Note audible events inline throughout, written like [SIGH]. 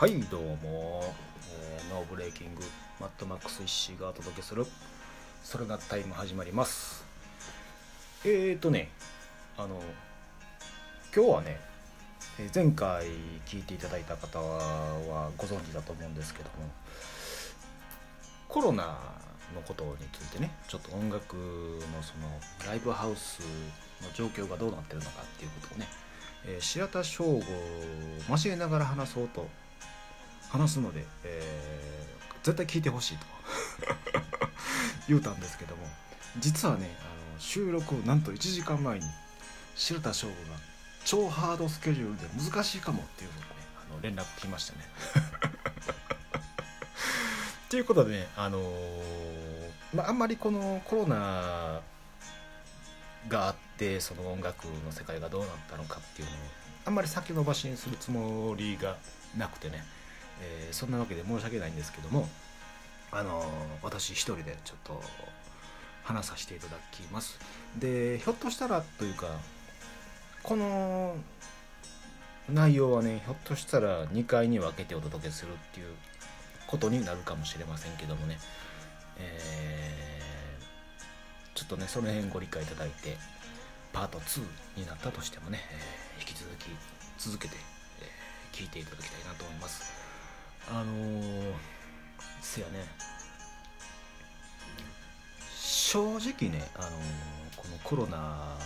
はいどうも、えーノーブレーキングマットマックス石井がお届けするそれがタイム始まります。えーとねあの今日はねえ前回聞いていただいた方はご存知だと思うんですけどもコロナのことについてねちょっと音楽のそのライブハウスの状況がどうなってるのかっていうことをね、え白田翔吾を交えながら話そうと話すので、えー絶対聞いてほしいと [LAUGHS] 言うたんですけども実はねあの収録なんと1時間前に白田翔吾が超ハードスケジュールで難しいかもっていうのがねあの連絡来ましたね。[LAUGHS] ということでね、あのーまあ、あんまりこのコロナがあってその音楽の世界がどうなったのかっていうのをあんまり先延ばしにするつもりがなくてね、えーそんなわけで申し訳ないんですけども、あのー私一人でちょっと話させていただきます。でひょっとしたらというかこの内容はねひょっとしたら2回に分けてお届けするっていうことになるかもしれませんけどもね、えーちょっとねその辺ご理解いただいてパート2になったとしてもね、えー引き続き続けて、えー聞いていただきたいなと思います。あのーせやね。正直ね、あのーこのコロナ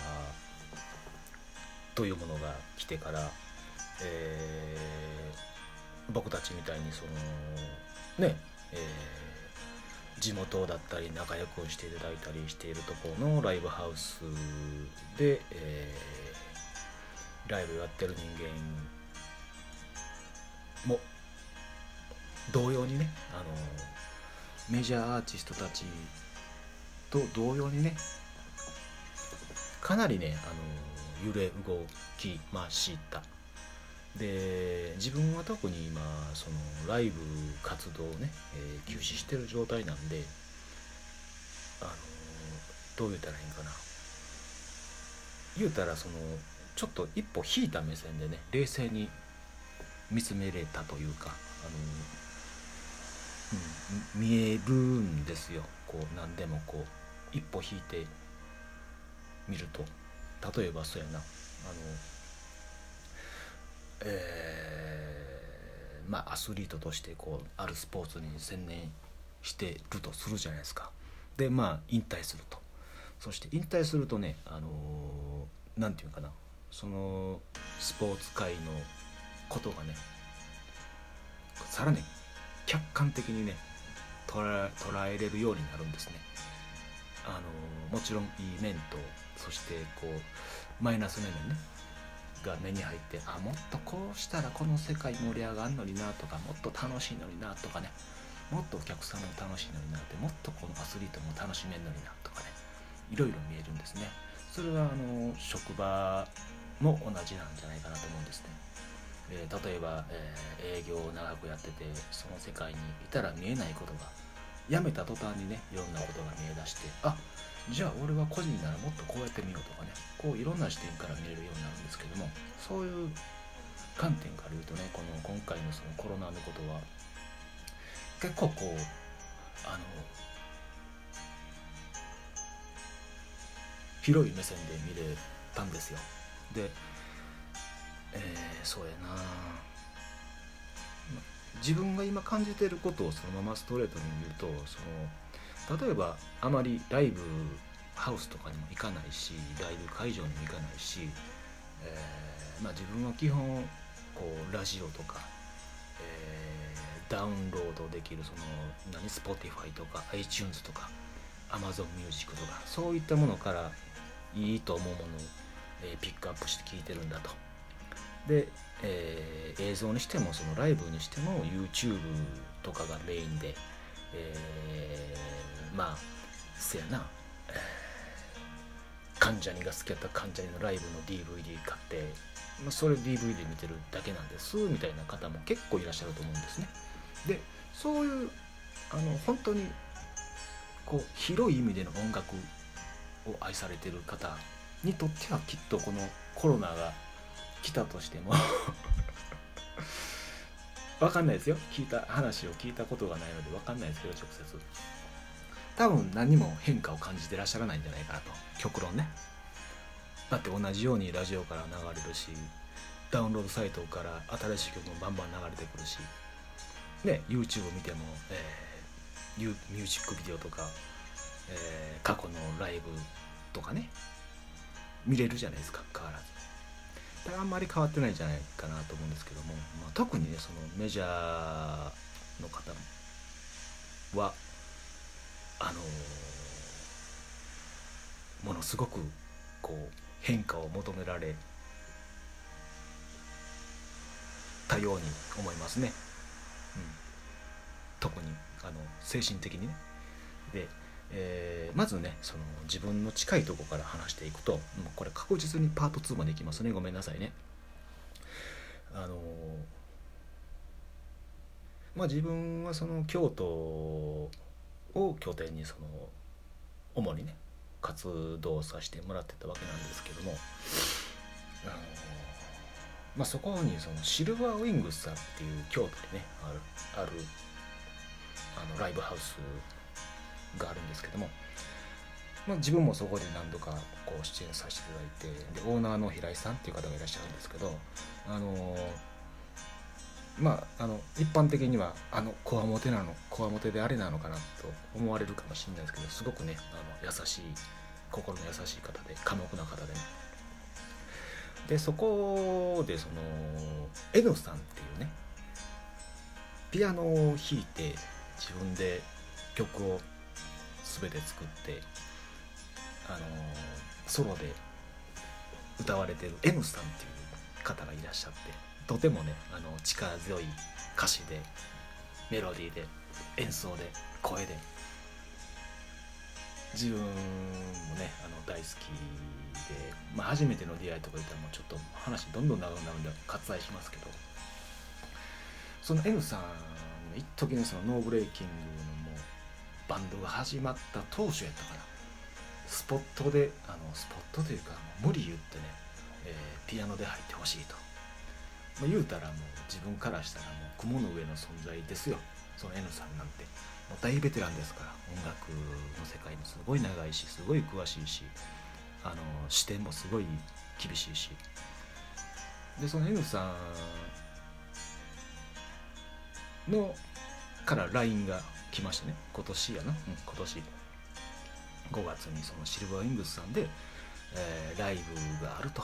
というものが来てから、えー僕たちみたいにそのね、えー地元だったり仲良くしていただいたりしているところのライブハウスで、えーライブやってる人間も同様にね、あのメジャーアーティストたちと同様にねかなりね、あの揺れ動きました。で自分は特に今そのライブ活動をね、えー休止してる状態なんであのどう言ったらいいんかな。言うたらそのちょっと一歩引いた目線でね冷静に見つめれたというかあの、うん、見えるんですよ。こう何でもこう一歩引いてみると。例えばそうやな。あのえーまあアスリートとしてこうあるスポーツに専念してるとするじゃないですか。でまあ引退すると。そして引退するとねあのーていうかな。そのスポーツ界のことがねさらに客観的にね捉え捉えれるようになるんですね。あのもちろんいい面とそしてこうマイナス面ねが目に入ってあもっとこうしたらこの世界盛り上がるのになとかもっと楽しいのになとかね。もっとお客さんも楽しいのになってもっとこのアスリートも楽しめるのになとかね。いろいろ見えるんですね。それはあの職場も同じなんじゃないかなと思うんですね、えー例えば、えー営業を長くやっててその世界にいたら見えないことが辞めた途端にねいろんなことが見え出してあじゃあ俺は個人ならもっとこうやってみようとかねこういろんな視点から見れるようになるんですけどもそういう観点から言うとねこの今回のそのコロナのことは結構こうあの広い目線で見れたんですよ。でえーそうやな自分が今感じてることをそのままストレートに言うとその例えばあまりライブハウスとかにも行かないしライブ会場にも行かないし、えーまあ、自分は基本こうラジオとか、えーダウンロードできるその何 Spotify とか iTunes とか Amazon Music とかそういったものからいいと思うものを、えピックアップして聞いてるんだと。で、えー映像にしてもそのライブにしても YouTube とかがメインで、えーまあせやな、え関ジャニが好きやった関ジャニのライブの DVD 買って、まあ、それ DVD 見てるだけなんですみたいな方も結構いらっしゃると思うんですね。でそういうあの本当にこう広い意味での音楽を愛されてる方にとってはきっとこのコロナが来たとしても。[LAUGHS] 分かんないですよ。聞いた話を聞いたことがないので分かんないですけど直接。多分何も変化を感じてらっしゃらないんじゃないかなと。極論ね。だって同じようにラジオから流れるしダウンロードサイトから新しい曲もバンバン流れてくるし。ね YouTube 見ても、えー、ミュージックビデオとか、えー、過去のライブとかね見れるじゃないですか。変わらず。あんまり変わってないんじゃないかなと思うんですけども、まあ、特にねそのメジャーの方はあのー、ものすごくこう変化を求められたように思いますね、うん、特にあの精神的にね。で、えー、まずねその自分の近いとこから話していくともうこれ確実にパート2までいきますね。ごめんなさいね。あのまあ自分はその京都を拠点にその主にね活動させてもらってたわけなんですけどもあのまあ、そこにそのシルバーウィングスさんっていう京都でねあるあるあのライブハウスがあるんですけども、まあ、自分もそこで何度かこう出演させていただいてでオーナーの平井さんっていう方がいらっしゃるんですけどあのまああの一般的にはあのこわもてなのこわもてであれなのかなと思われるかもしれないですけどすごくねあの優しい心の優しい方で寡黙な方でね。でそこでその N さんっていうねピアノを弾いて自分で曲を全て作ってあのソロで歌われてる M さんっていう方がいらっしゃってとてもねあの力強い歌詞でメロディーで演奏で声で自分もねあの大好きで、まあ、初めての出会いとか言ったらもうちょっと話どんどん長くなるんで割愛しますけどその N さん一時ねそのノーブレイキングのバンドが始まった当初やったからスポットであのスポットというか無理言ってね、えー、ピアノで入ってほしいと、まあ、言うたらもう自分からしたらもう雲の上の存在ですよ。その N さんなんて。もう大ベテランですから音楽の世界にすごい長いしすごい詳しいしあの視点もすごい厳しいし。でその N さんのから LINE が来ましたね。今年やな、うん、今年。5月にそのシルバーウィングスさんで、えー、ライブがあると。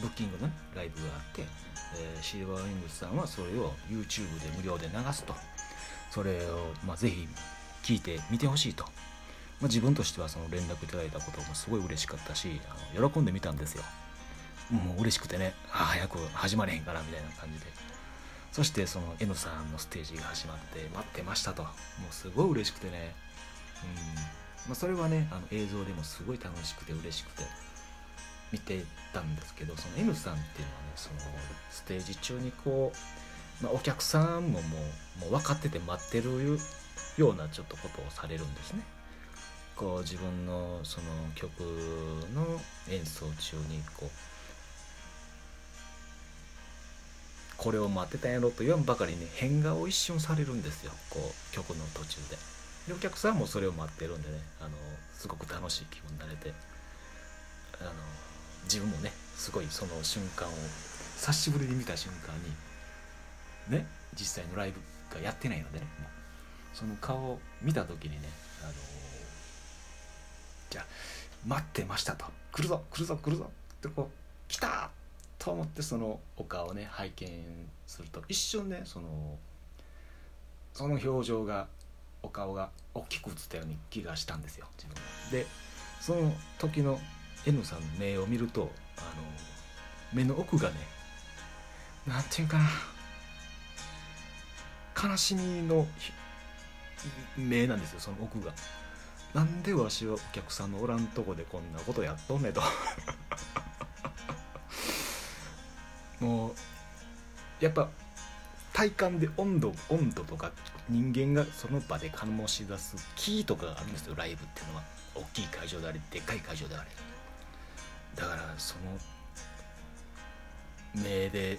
ブッキングの、ね、ライブがあって、えー、シルバーウィングスさんはそれを YouTube で無料で流すと。それを、まあ、ぜひ聞いてみてほしいと、まあ、自分としてはその連絡いただいたこともすごい嬉しかったしあの喜んでみたんですよ。もう嬉しくてねあ早く始まれへんかなみたいな感じで。そしてその N さんのステージが始まって待ってましたと。もうすごい嬉しくてね。うん、まあ、それはねあの映像でもすごい楽しくて嬉しくて見てたんですけどその N さんっていうのはねそのステージ中にこうまあ、お客さんももうもう分かってて待ってるようなちょっとことをされるんですね。こう自分のその曲の演奏中にこうこれを待ってたんやろと言わんばかりに変顔を一瞬されるんですよ。こう曲の途中で。でお客さんもそれを待ってるんでねあのすごく楽しい気分になれてあの自分もねすごいその瞬間を久しぶりに見た瞬間にね実際のライブがやってないのでねその顔を見た時にねあの、じゃあ待ってましたと。来るぞ来るぞ来るぞってこう来たと思ってそのお顔をね拝見すると一瞬ねそのその表情がお顔が大きく映ったように気がしたんですよ自分でその時の N さんの目を見るとあの目の奥がね何て言うかな悲しみの目なんですよその奥が。なんでわしはお客さんのおらんとこでこんなことやっとんねと。もうやっぱ体感で温度温度とか人間がその場で醸し出すキーとかがあるんですよライブっていうのは大きい会場であれでっかい会場であれだからその目で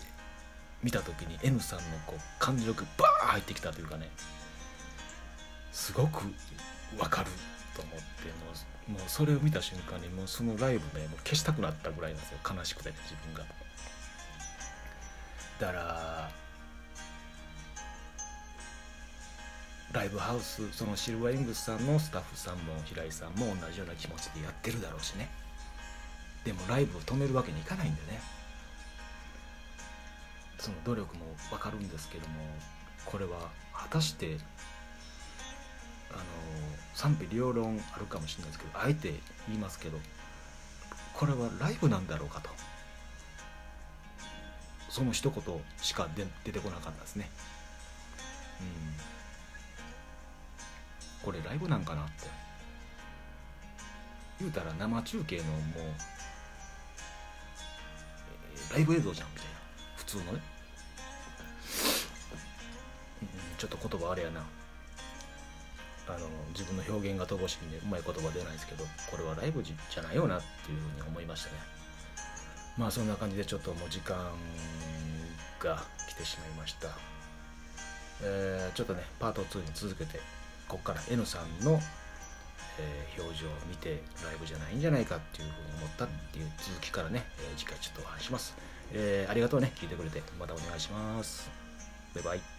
見た時に N さんのこう感情がバーン入ってきたというかねすごくわかると思ってもうもうそれを見た瞬間にもうそのライブねもう消したくなったぐらいなんですよ。悲しくて自分が。だからライブハウスそのシルバーイングスさんのスタッフさんも平井さんも同じような気持ちでやってるだろうしね。でもライブを止めるわけにいかないんでね。その努力も分かるんですけどもこれは果たしてあの賛否両論あるかもしれないですけどあえて言いますけどこれはライブなんだろうかと。その一言しか出てこなかったですね。うん。これライブなんかなって。言うたら生中継のもう、ライブ映像じゃんみたいな。普通のね、うん、ちょっと言葉あれやな。あの自分の表現が乏しいんでうまい言葉出ないですけどこれはライブじゃないよなっていうふうに思いましたね。まあそんな感じでちょっともう時間が来てしまいました、えー、ちょっとねパート2に続けてここから N さんの、えー、表情を見てライブじゃないんじゃないかっていうふうに思ったっていう続きからね、えー、次回ちょっとお話します、えー、ありがとうね聞いてくれて。またお願いします。バイバイ。